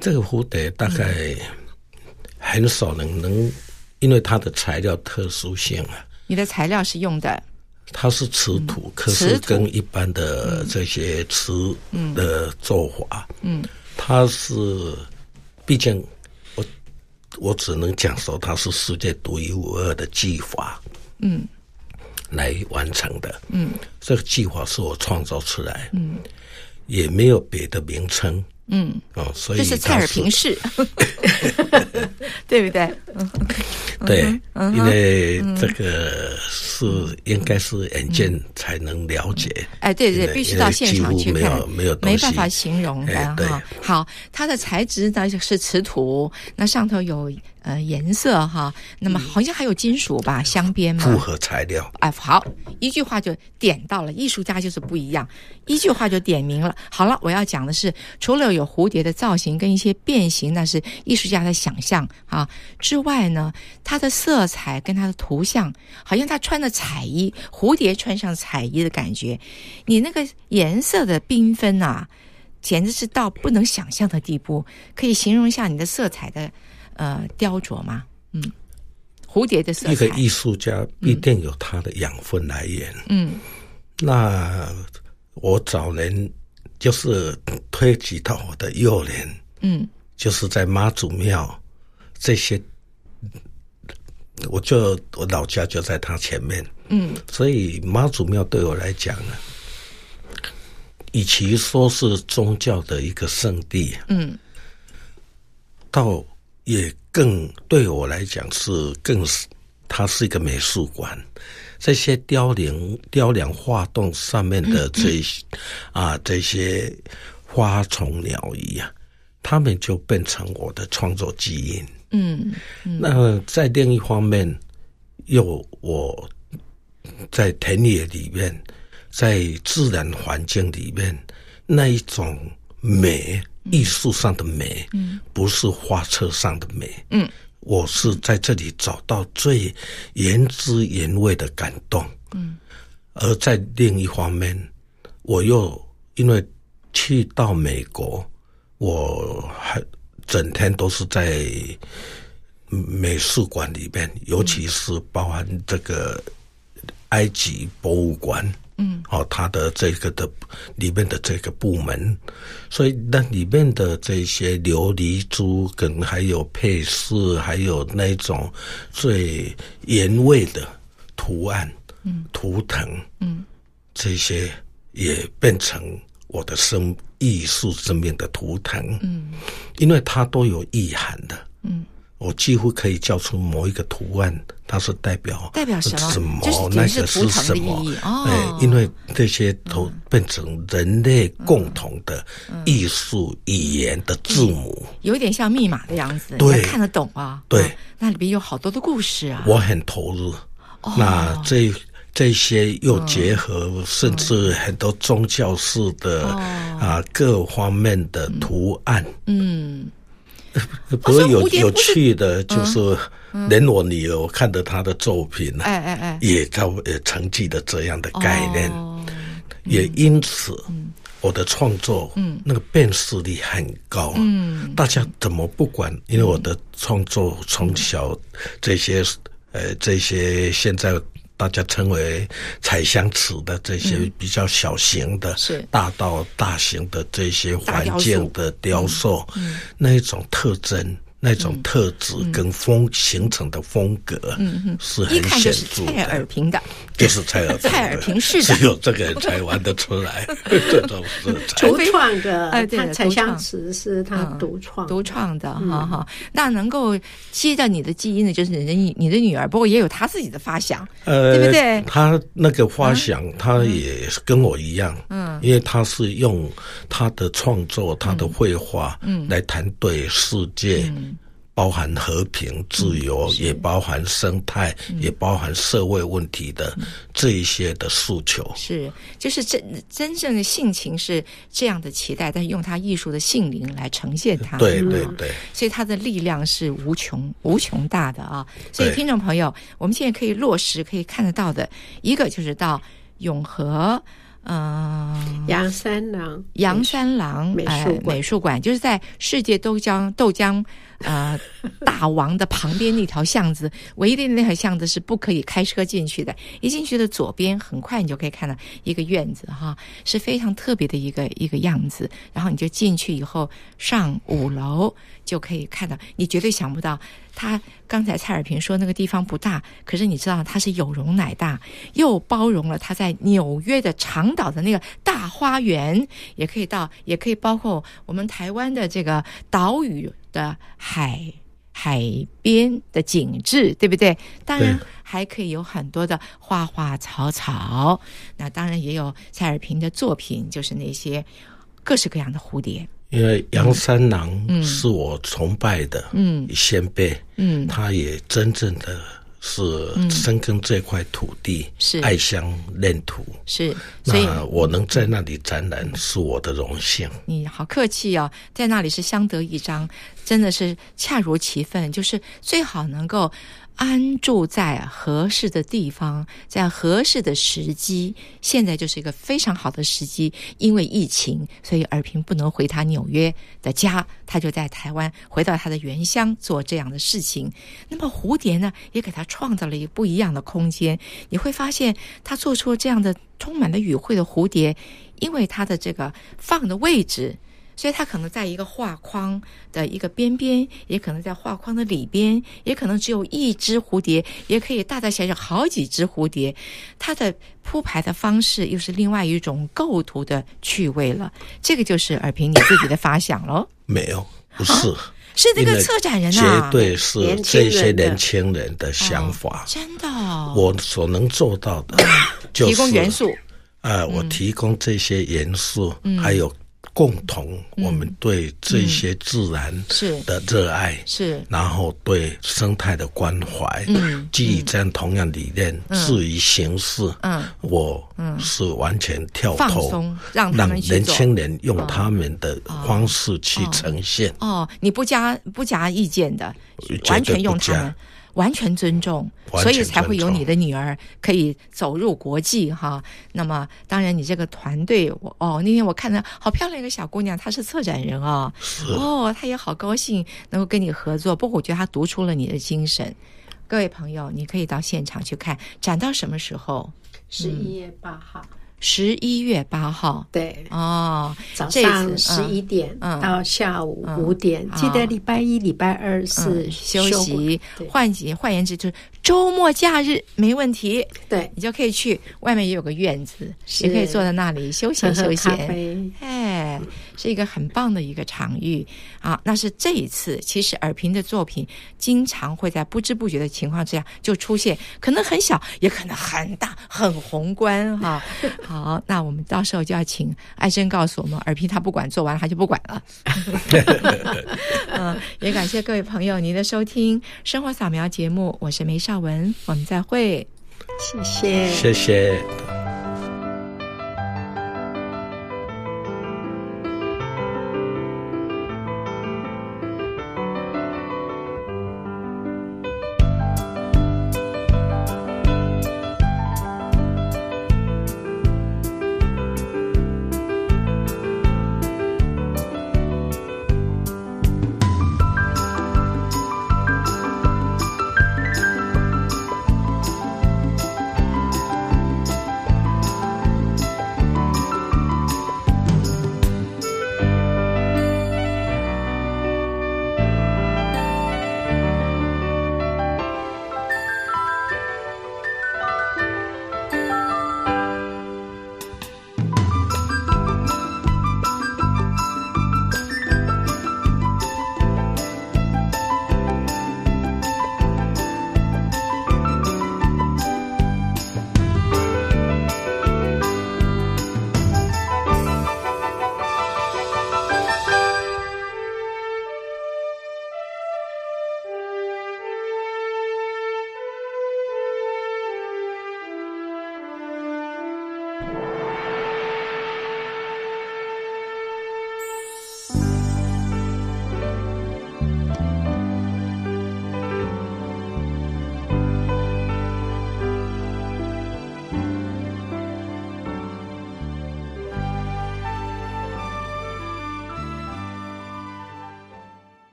这个蝴蝶大概很少人能，因为它的材料特殊性啊。你的材料是用的？它是瓷土，嗯、可是跟一般的这些瓷的做法，嗯，它是，毕竟我我只能讲说它是世界独一无二的技法，嗯。来完成的。嗯，这个计划是我创造出来。嗯，也没有别的名称。嗯，哦，所以这是蔡尔平式，对不对？对，因为这个是应该是眼见才能了解。哎，对对，必须到现场去看，没有没有没办法形容的哈。好，它的材质呢是瓷土，那上头有。呃，颜色哈，那么好像还有金属吧，镶边嘛，复合材料。哎，好，一句话就点到了，艺术家就是不一样，一句话就点明了。好了，我要讲的是，除了有蝴蝶的造型跟一些变形，那是艺术家的想象啊之外呢，它的色彩跟它的图像，好像他穿的彩衣，蝴蝶穿上彩衣的感觉，你那个颜色的缤纷啊，简直是到不能想象的地步。可以形容一下你的色彩的。呃，雕琢吗？嗯，蝴蝶的色彩。一个艺术家必定有他的养分来源。嗯，那我早年就是推及到我的幼年，嗯，就是在妈祖庙这些，我就我老家就在他前面，嗯，所以妈祖庙对我来讲呢，与其说是宗教的一个圣地，嗯，到。也更对我来讲是更是，它是一个美术馆。这些雕梁雕梁画栋上面的这些啊这些花虫鸟鱼啊，它们就变成我的创作基因。嗯，嗯，那在另一方面，又我在田野里面，在自然环境里面那一种美。艺术上的美，嗯，不是画册上的美，嗯，我是在这里找到最原汁原味的感动，嗯，而在另一方面，我又因为去到美国，我还整天都是在美术馆里面，尤其是包含这个埃及博物馆。嗯，哦，他的这个的里面的这个部门，所以那里面的这些琉璃珠跟还有配饰，还有那种最原味的图案，嗯，图腾，嗯，这些也变成我的生艺术生命的图腾，嗯，因为它都有意涵的，嗯。我几乎可以叫出某一个图案，它是代表代表什么？什么？那个是什么？哦，哎，因为这些都变成人类共同的艺术语言的字母，有点像密码的样子，对，看得懂啊。对，那里边有好多的故事啊。我很投入。那这这些又结合，甚至很多宗教式的啊各方面的图案。嗯。不过有有趣的，就是连我女儿看的她的作品，哎哎哎，也在也承继的这样的概念，也因此，我的创作，嗯，那个辨识力很高，嗯，大家怎么不管？因为我的创作从小这些，呃，这些现在。大家称为彩香瓷的这些比较小型的，是。大到大型的这些环境的雕塑，那一种特征。那种特质跟风形成的风格，嗯是很显著的。蔡尔平的，就是蔡尔 蔡尔平式的，只有这个人才玩得出来。这种是独创的，哎，对，彩香瓷是他独创独创的，哈哈。那能够接着你的基因的，就是你的你的女儿，不过也有她自己的发想，呃，对不对？她那个发想，她也跟我一样，嗯，因为她是用她的创作、她的绘画，嗯，来谈对世界。包含和平、自由，嗯、也包含生态，嗯、也包含社会问题的这一些的诉求。是，就是真真正的性情是这样的期待，但用他艺术的性灵来呈现它。对对对，所以他的力量是无穷无穷大的啊！所以听众朋友，我们现在可以落实、可以看得到的一个，就是到永和。嗯，杨三郎，杨三郎美术馆，美术馆就是在世界豆浆豆浆呃大王的旁边那条巷子，唯一的那条巷子是不可以开车进去的。一进去的左边，很快你就可以看到一个院子哈，是非常特别的一个一个样子。然后你就进去以后，上五楼就可以看到，你绝对想不到。他刚才蔡尔平说那个地方不大，可是你知道它是有容乃大，又包容了他在纽约的长岛的那个大花园，也可以到，也可以包括我们台湾的这个岛屿的海海边的景致，对不对？当然还可以有很多的花花草草，那当然也有蔡尔平的作品，就是那些各式各样的蝴蝶。因为杨三郎是我崇拜的嗯先辈，嗯，他也真正的是深耕这块土地，是爱乡恋土，是。那我能在那里展览是我的荣幸。你好客气哦，在那里是相得益彰，真的是恰如其分，就是最好能够。安住在合适的地方，在合适的时机，现在就是一个非常好的时机。因为疫情，所以尔平不能回他纽约的家，他就在台湾回到他的原乡做这样的事情。那么蝴蝶呢，也给他创造了一个不一样的空间。你会发现，他做出了这样的充满了语汇的蝴蝶，因为他的这个放的位置。所以它可能在一个画框的一个边边，也可能在画框的里边，也可能只有一只蝴蝶，也可以大大小小好几只蝴蝶。它的铺排的方式又是另外一种构图的趣味了。这个就是尔平你自己的发想喽？没有，不是，啊、是那个策展人啊，绝对是这些年轻人的想法。哦、真的、哦，我所能做到的 就是提供元素。呃，我提供这些元素，嗯、还有。共同，我们对这些自然是。的热爱，是、然后对生态的关怀，嗯，基于这样同样理念，至于形式，嗯，我是完全跳脱，让让年轻人用他们的方式去呈现。哦，哦，你不加不加意见的，完全用他们。完全尊重，所以才会有你的女儿可以走入国际哈。那么，当然你这个团队，我哦，那天我看到好漂亮一个小姑娘，她是策展人啊，哦，她也好高兴能够跟你合作。不过我觉得她读出了你的精神。各位朋友，你可以到现场去看，展到什么时候？十一月八号。十一月八号，对哦，早上十一点到下午五点，记得礼拜一、礼拜二是休息。换言换言之，就是周末假日没问题，对你就可以去。外面也有个院子，也可以坐在那里休闲休闲。哎，是一个很棒的一个场域啊！那是这一次，其实尔平的作品经常会在不知不觉的情况之下就出现，可能很小，也可能很大，很宏观哈。好，那我们到时候就要请艾珍告诉我们，尔平他不管做完他就不管了。嗯，也感谢各位朋友您的收听《生活扫描》节目，我是梅少文，我们再会，谢谢，谢谢。